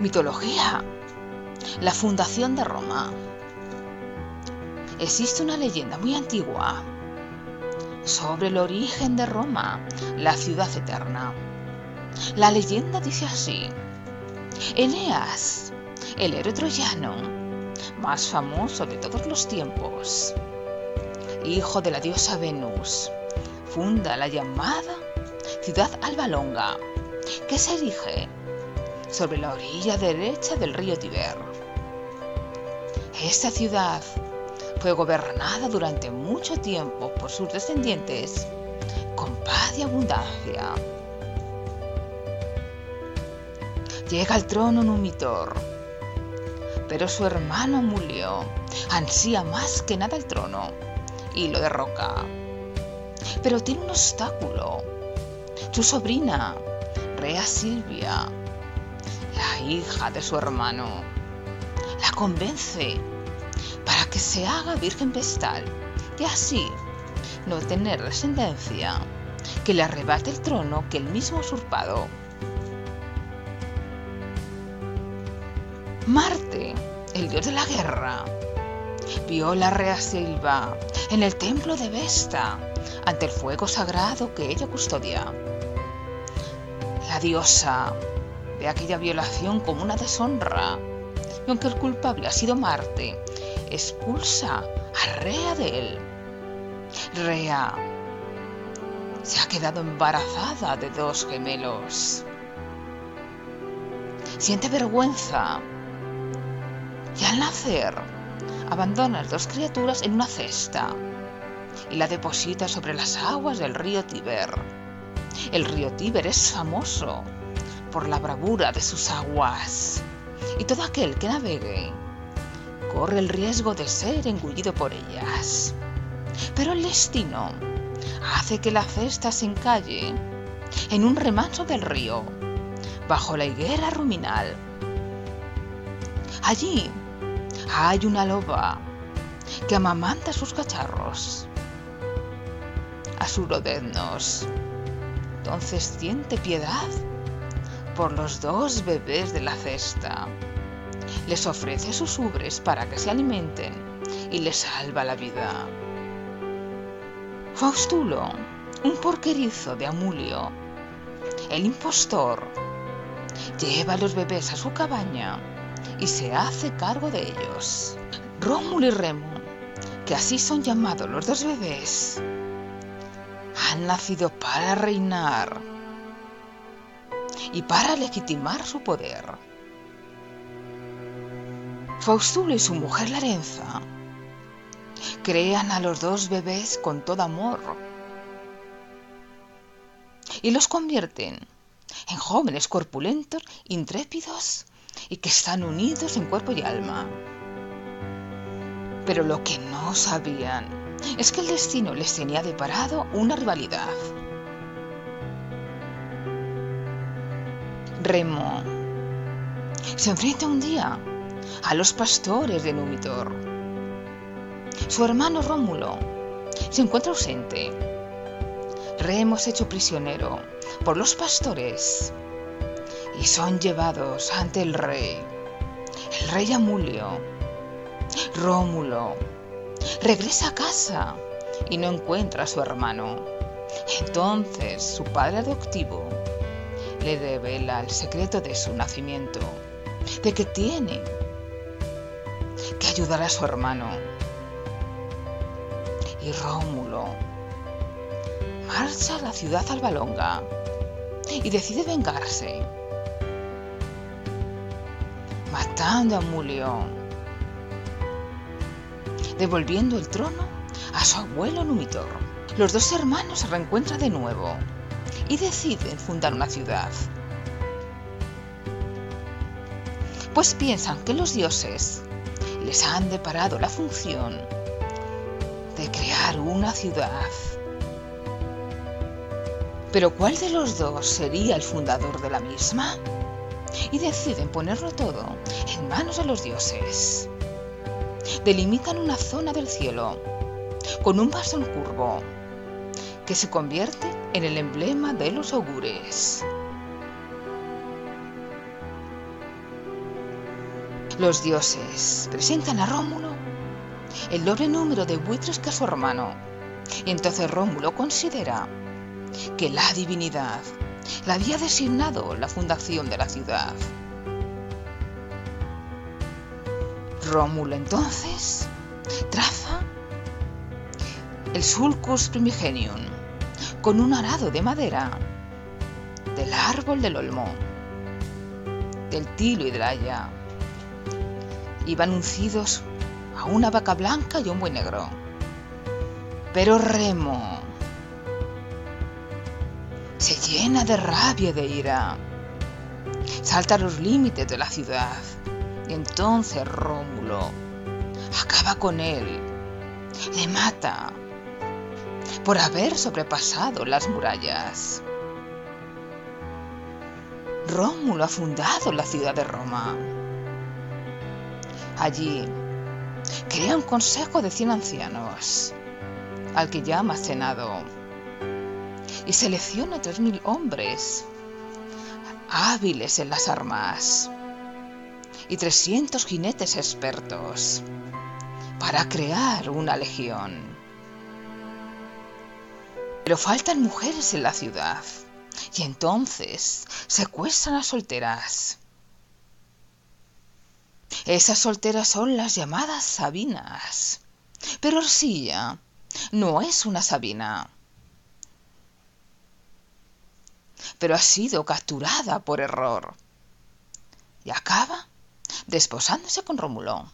Mitología. La fundación de Roma. Existe una leyenda muy antigua sobre el origen de Roma, la ciudad eterna. La leyenda dice así. Eneas, el héroe troyano, más famoso de todos los tiempos, hijo de la diosa Venus, funda la llamada ciudad Albalonga, que se erige sobre la orilla derecha del río Tiber. Esta ciudad fue gobernada durante mucho tiempo por sus descendientes con paz y abundancia. Llega al trono Numitor, pero su hermano Mulio ansía más que nada el trono y lo derroca. Pero tiene un obstáculo. Su sobrina, Rea Silvia, la hija de su hermano, la convence para que se haga virgen vestal y así no tener descendencia que le arrebate el trono que él mismo ha usurpado. Marte, el dios de la guerra, vio la rea Silva en el templo de Vesta ante el fuego sagrado que ella custodia. La diosa ve aquella violación como una deshonra y aunque el culpable ha sido Marte, expulsa a Rea de él. Rea se ha quedado embarazada de dos gemelos. Siente vergüenza y al nacer abandona las dos criaturas en una cesta y la deposita sobre las aguas del río Tíber. El río Tíber es famoso por la bravura de sus aguas y todo aquel que navegue corre el riesgo de ser engullido por ellas. Pero el destino hace que la cesta se encalle en un remanso del río, bajo la higuera ruminal. Allí hay una loba que amamanta a sus cacharros. Asurodednos entonces siente piedad por los dos bebés de la cesta. Les ofrece sus ubres para que se alimenten y les salva la vida. Faustulo, un porquerizo de Amulio, el impostor, lleva a los bebés a su cabaña y se hace cargo de ellos. Rómulo y Remo, que así son llamados los dos bebés, han nacido para reinar y para legitimar su poder. Faustulo y su mujer Larenza crean a los dos bebés con todo amor y los convierten en jóvenes corpulentos, intrépidos y que están unidos en cuerpo y alma. Pero lo que no sabían es que el destino les tenía deparado una rivalidad. Remo se enfrenta un día a los pastores de Numitor. Su hermano Rómulo se encuentra ausente. Remo es hecho prisionero por los pastores y son llevados ante el rey, el rey Amulio. Rómulo regresa a casa y no encuentra a su hermano. Entonces su padre adoptivo le revela el secreto de su nacimiento, de que tiene que ayudar a su hermano. Y Rómulo marcha a la ciudad albalonga y decide vengarse matando a Mulio, devolviendo el trono a su abuelo Numitor. Los dos hermanos se reencuentran de nuevo y deciden fundar una ciudad. Pues piensan que los dioses les han deparado la función de crear una ciudad. Pero ¿cuál de los dos sería el fundador de la misma? y deciden ponerlo todo en manos de los dioses. Delimitan una zona del cielo con un bastón curvo que se convierte en el emblema de los augures. Los dioses presentan a Rómulo el doble número de buitres que a su hermano. Y entonces Rómulo considera que la divinidad le había designado la fundación de la ciudad. Rómulo entonces traza el sulcus primigenium con un arado de madera del árbol del olmo, del tilo y de la haya. Iban uncidos a una vaca blanca y un buey negro. Pero Remo se llena de rabia y de ira. Salta los límites de la ciudad. Y entonces Rómulo acaba con él. Le mata por haber sobrepasado las murallas. Rómulo ha fundado la ciudad de Roma. Allí crea un consejo de cien ancianos, al que llama Senado, y selecciona tres mil hombres hábiles en las armas y trescientos jinetes expertos para crear una legión. Pero faltan mujeres en la ciudad y entonces secuestran a solteras esas solteras son las llamadas Sabinas. Pero Orsilla no es una Sabina. Pero ha sido capturada por error. Y acaba desposándose con Rómulo.